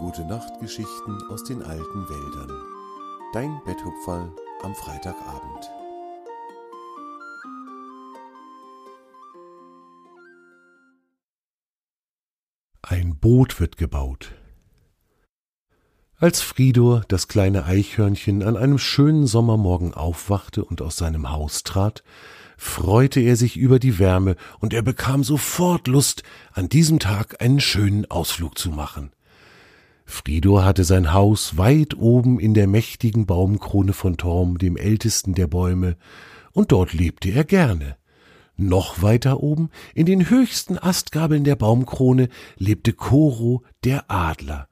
Gute Nachtgeschichten aus den alten Wäldern. Dein Betthupferl am Freitagabend. Ein Boot wird gebaut. Als Fridor, das kleine Eichhörnchen, an einem schönen Sommermorgen aufwachte und aus seinem Haus trat, freute er sich über die Wärme, und er bekam sofort Lust, an diesem Tag einen schönen Ausflug zu machen. Fridor hatte sein Haus weit oben in der mächtigen Baumkrone von Torm, dem ältesten der Bäume, und dort lebte er gerne. Noch weiter oben, in den höchsten Astgabeln der Baumkrone, lebte Koro, der Adler.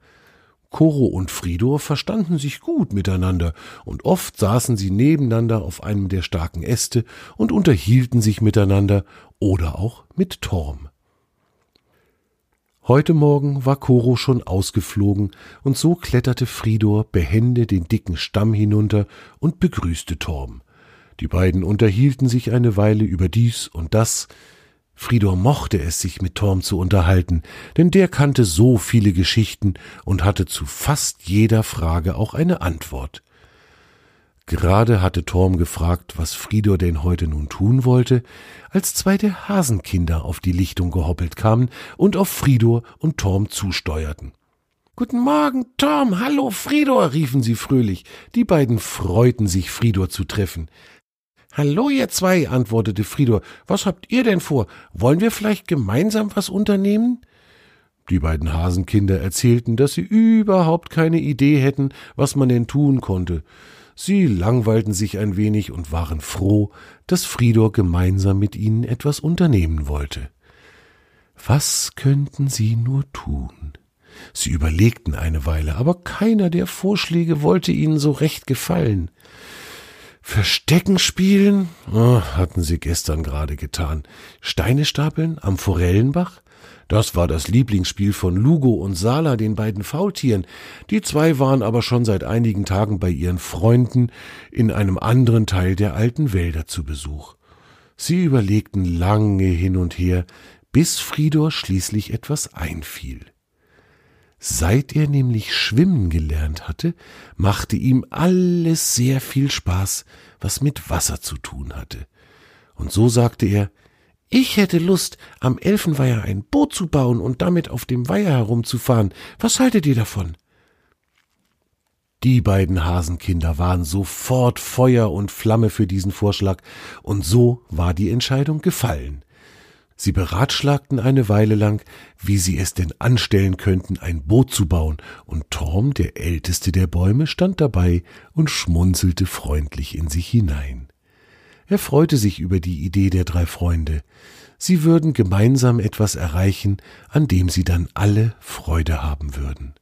Koro und Fridor verstanden sich gut miteinander, und oft saßen sie nebeneinander auf einem der starken Äste und unterhielten sich miteinander oder auch mit Torm. Heute Morgen war Koro schon ausgeflogen, und so kletterte Fridor behende den dicken Stamm hinunter und begrüßte Torm. Die beiden unterhielten sich eine Weile über dies und das, Fridor mochte es, sich mit Torm zu unterhalten, denn der kannte so viele Geschichten und hatte zu fast jeder Frage auch eine Antwort. Gerade hatte Torm gefragt, was Fridor denn heute nun tun wollte, als zwei der Hasenkinder auf die Lichtung gehoppelt kamen und auf Fridor und Torm zusteuerten. Guten Morgen, Torm, hallo, Fridor, riefen sie fröhlich. Die beiden freuten sich, Fridor zu treffen. Hallo, ihr zwei, antwortete Fridor. Was habt ihr denn vor? Wollen wir vielleicht gemeinsam was unternehmen? Die beiden Hasenkinder erzählten, dass sie überhaupt keine Idee hätten, was man denn tun konnte. Sie langweilten sich ein wenig und waren froh, dass Fridor gemeinsam mit ihnen etwas unternehmen wollte. Was könnten sie nur tun? Sie überlegten eine Weile, aber keiner der Vorschläge wollte ihnen so recht gefallen. Verstecken spielen? Oh, hatten sie gestern gerade getan. Steine stapeln am Forellenbach? Das war das Lieblingsspiel von Lugo und Sala, den beiden Faultieren. Die zwei waren aber schon seit einigen Tagen bei ihren Freunden in einem anderen Teil der alten Wälder zu Besuch. Sie überlegten lange hin und her, bis Fridor schließlich etwas einfiel. Seit er nämlich schwimmen gelernt hatte, machte ihm alles sehr viel Spaß, was mit Wasser zu tun hatte. Und so sagte er, ich hätte Lust, am Elfenweiher ein Boot zu bauen und damit auf dem Weiher herumzufahren. Was haltet ihr davon? Die beiden Hasenkinder waren sofort Feuer und Flamme für diesen Vorschlag, und so war die Entscheidung gefallen. Sie beratschlagten eine Weile lang, wie sie es denn anstellen könnten, ein Boot zu bauen, und Torm, der älteste der Bäume, stand dabei und schmunzelte freundlich in sich hinein. Er freute sich über die Idee der drei Freunde. Sie würden gemeinsam etwas erreichen, an dem sie dann alle Freude haben würden.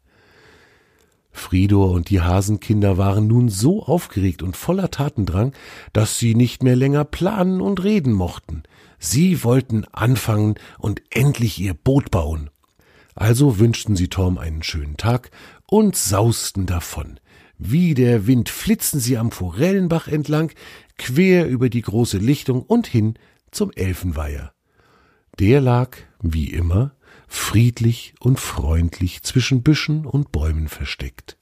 Fridor und die Hasenkinder waren nun so aufgeregt und voller Tatendrang, dass sie nicht mehr länger planen und reden mochten. Sie wollten anfangen und endlich ihr Boot bauen. Also wünschten sie Torm einen schönen Tag und sausten davon. Wie der Wind flitzten sie am Forellenbach entlang, quer über die große Lichtung und hin zum Elfenweiher. Der lag, wie immer, friedlich und freundlich zwischen Büschen und Bäumen versteckt.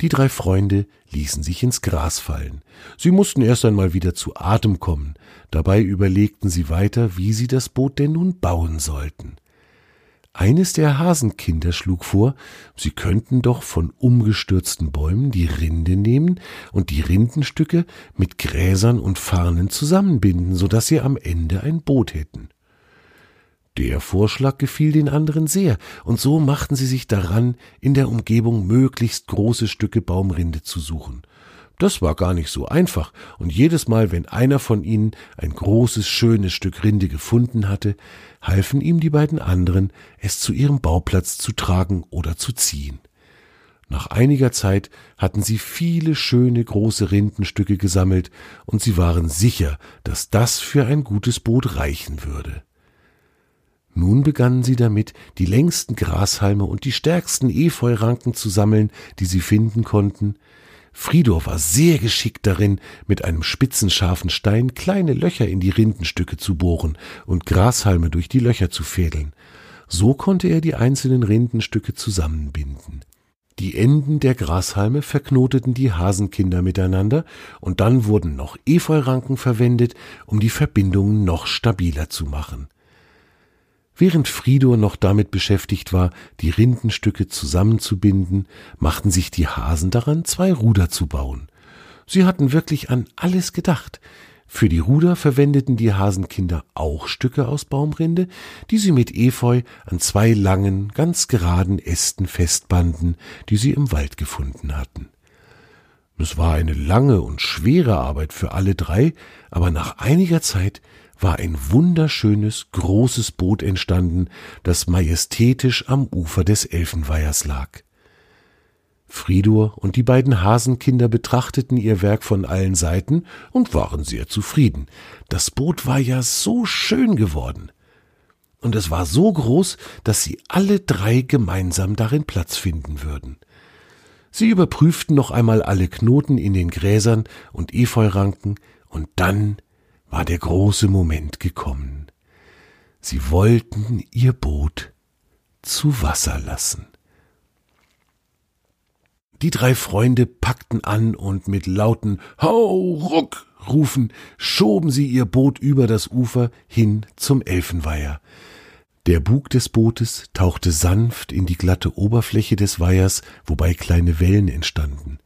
Die drei Freunde ließen sich ins Gras fallen. Sie mussten erst einmal wieder zu Atem kommen. Dabei überlegten sie weiter, wie sie das Boot denn nun bauen sollten. Eines der Hasenkinder schlug vor, sie könnten doch von umgestürzten Bäumen die Rinde nehmen und die Rindenstücke mit Gräsern und Farnen zusammenbinden, so dass sie am Ende ein Boot hätten. Der Vorschlag gefiel den anderen sehr, und so machten sie sich daran, in der Umgebung möglichst große Stücke Baumrinde zu suchen. Das war gar nicht so einfach, und jedes Mal, wenn einer von ihnen ein großes, schönes Stück Rinde gefunden hatte, halfen ihm die beiden anderen, es zu ihrem Bauplatz zu tragen oder zu ziehen. Nach einiger Zeit hatten sie viele schöne große Rindenstücke gesammelt, und sie waren sicher, dass das für ein gutes Boot reichen würde. Nun begannen sie damit, die längsten Grashalme und die stärksten Efeuranken zu sammeln, die sie finden konnten. Fridor war sehr geschickt darin, mit einem spitzen scharfen Stein kleine Löcher in die Rindenstücke zu bohren und Grashalme durch die Löcher zu fädeln. So konnte er die einzelnen Rindenstücke zusammenbinden. Die Enden der Grashalme verknoteten die Hasenkinder miteinander, und dann wurden noch Efeuranken verwendet, um die Verbindungen noch stabiler zu machen. Während Fridor noch damit beschäftigt war, die Rindenstücke zusammenzubinden, machten sich die Hasen daran, zwei Ruder zu bauen. Sie hatten wirklich an alles gedacht. Für die Ruder verwendeten die Hasenkinder auch Stücke aus Baumrinde, die sie mit Efeu an zwei langen, ganz geraden Ästen festbanden, die sie im Wald gefunden hatten. Es war eine lange und schwere Arbeit für alle drei, aber nach einiger Zeit war ein wunderschönes, großes Boot entstanden, das majestätisch am Ufer des Elfenweihers lag. Fridur und die beiden Hasenkinder betrachteten ihr Werk von allen Seiten und waren sehr zufrieden. Das Boot war ja so schön geworden. Und es war so groß, dass sie alle drei gemeinsam darin Platz finden würden. Sie überprüften noch einmal alle Knoten in den Gräsern und Efeuranken, und dann war der große Moment gekommen. Sie wollten ihr Boot zu Wasser lassen. Die drei Freunde packten an und mit lauten Hau ruck rufen schoben sie ihr Boot über das Ufer hin zum Elfenweiher. Der Bug des Bootes tauchte sanft in die glatte Oberfläche des Weihers, wobei kleine Wellen entstanden.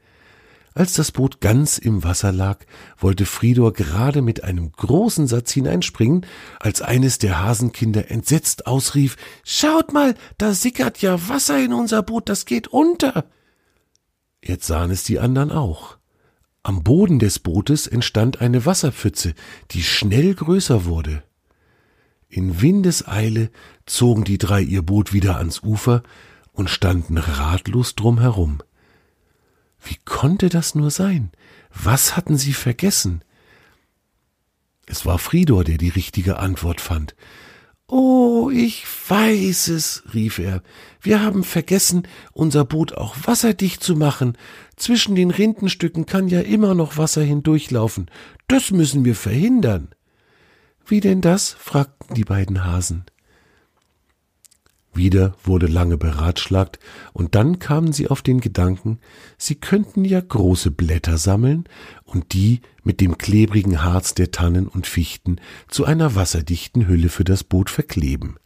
Als das Boot ganz im Wasser lag, wollte Fridor gerade mit einem großen Satz hineinspringen, als eines der Hasenkinder entsetzt ausrief Schaut mal, da sickert ja Wasser in unser Boot, das geht unter. Jetzt sahen es die anderen auch. Am Boden des Bootes entstand eine Wasserpfütze, die schnell größer wurde. In Windeseile zogen die drei ihr Boot wieder ans Ufer und standen ratlos drum herum. Wie konnte das nur sein? Was hatten sie vergessen? Es war Fridor, der die richtige Antwort fand. Oh, ich weiß es, rief er. Wir haben vergessen, unser Boot auch wasserdicht zu machen. Zwischen den Rindenstücken kann ja immer noch Wasser hindurchlaufen. Das müssen wir verhindern. Wie denn das? fragten die beiden Hasen. Wieder wurde lange beratschlagt, und dann kamen sie auf den Gedanken, sie könnten ja große Blätter sammeln und die mit dem klebrigen Harz der Tannen und Fichten zu einer wasserdichten Hülle für das Boot verkleben.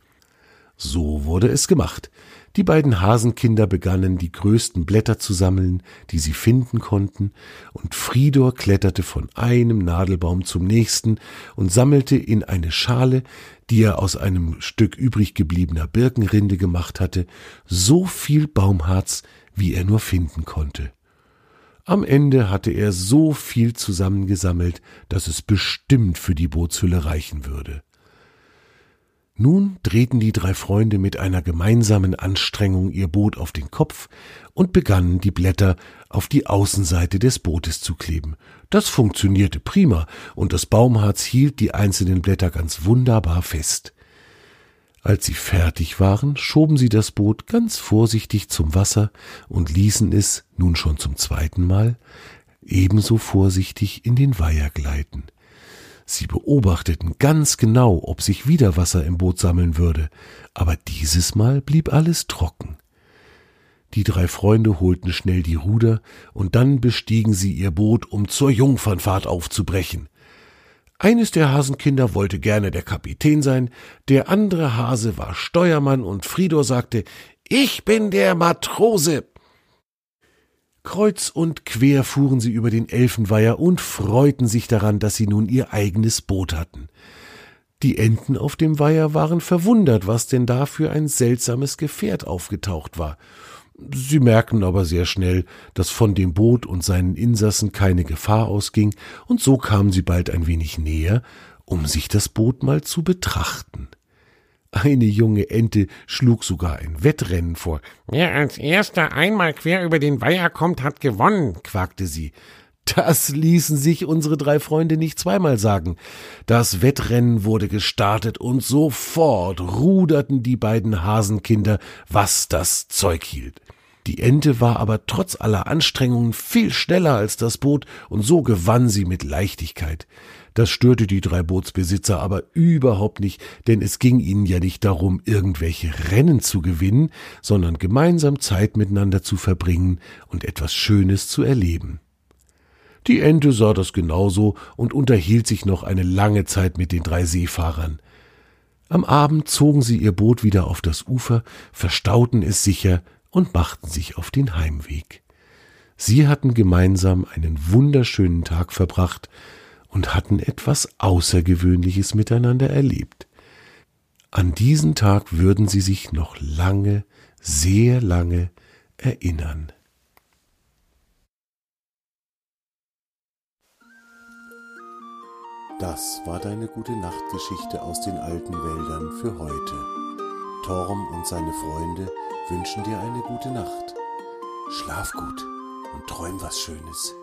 So wurde es gemacht. Die beiden Hasenkinder begannen, die größten Blätter zu sammeln, die sie finden konnten, und Fridor kletterte von einem Nadelbaum zum nächsten und sammelte in eine Schale, die er aus einem Stück übrig gebliebener Birkenrinde gemacht hatte, so viel Baumharz, wie er nur finden konnte. Am Ende hatte er so viel zusammengesammelt, dass es bestimmt für die Bootshülle reichen würde. Nun drehten die drei Freunde mit einer gemeinsamen Anstrengung ihr Boot auf den Kopf und begannen die Blätter auf die Außenseite des Bootes zu kleben. Das funktionierte prima, und das Baumharz hielt die einzelnen Blätter ganz wunderbar fest. Als sie fertig waren, schoben sie das Boot ganz vorsichtig zum Wasser und ließen es, nun schon zum zweiten Mal, ebenso vorsichtig in den Weiher gleiten. Sie beobachteten ganz genau, ob sich wieder Wasser im Boot sammeln würde, aber dieses Mal blieb alles trocken. Die drei Freunde holten schnell die Ruder, und dann bestiegen sie ihr Boot, um zur Jungfernfahrt aufzubrechen. Eines der Hasenkinder wollte gerne der Kapitän sein, der andere Hase war Steuermann, und Fridor sagte Ich bin der Matrose. Kreuz und quer fuhren sie über den Elfenweiher und freuten sich daran, dass sie nun ihr eigenes Boot hatten. Die Enten auf dem Weiher waren verwundert, was denn da für ein seltsames Gefährt aufgetaucht war. Sie merkten aber sehr schnell, dass von dem Boot und seinen Insassen keine Gefahr ausging, und so kamen sie bald ein wenig näher, um sich das Boot mal zu betrachten. Eine junge Ente schlug sogar ein Wettrennen vor. Wer als erster einmal quer über den Weiher kommt, hat gewonnen, quakte sie. Das ließen sich unsere drei Freunde nicht zweimal sagen. Das Wettrennen wurde gestartet und sofort ruderten die beiden Hasenkinder, was das Zeug hielt. Die Ente war aber trotz aller Anstrengungen viel schneller als das Boot, und so gewann sie mit Leichtigkeit. Das störte die drei Bootsbesitzer aber überhaupt nicht, denn es ging ihnen ja nicht darum, irgendwelche Rennen zu gewinnen, sondern gemeinsam Zeit miteinander zu verbringen und etwas Schönes zu erleben. Die Ente sah das genauso und unterhielt sich noch eine lange Zeit mit den drei Seefahrern. Am Abend zogen sie ihr Boot wieder auf das Ufer, verstauten es sicher und machten sich auf den Heimweg. Sie hatten gemeinsam einen wunderschönen Tag verbracht und hatten etwas Außergewöhnliches miteinander erlebt. An diesen Tag würden sie sich noch lange, sehr lange erinnern. Das war deine gute Nachtgeschichte aus den alten Wäldern für heute. Torm und seine Freunde wünschen dir eine gute Nacht. Schlaf gut und träum was Schönes.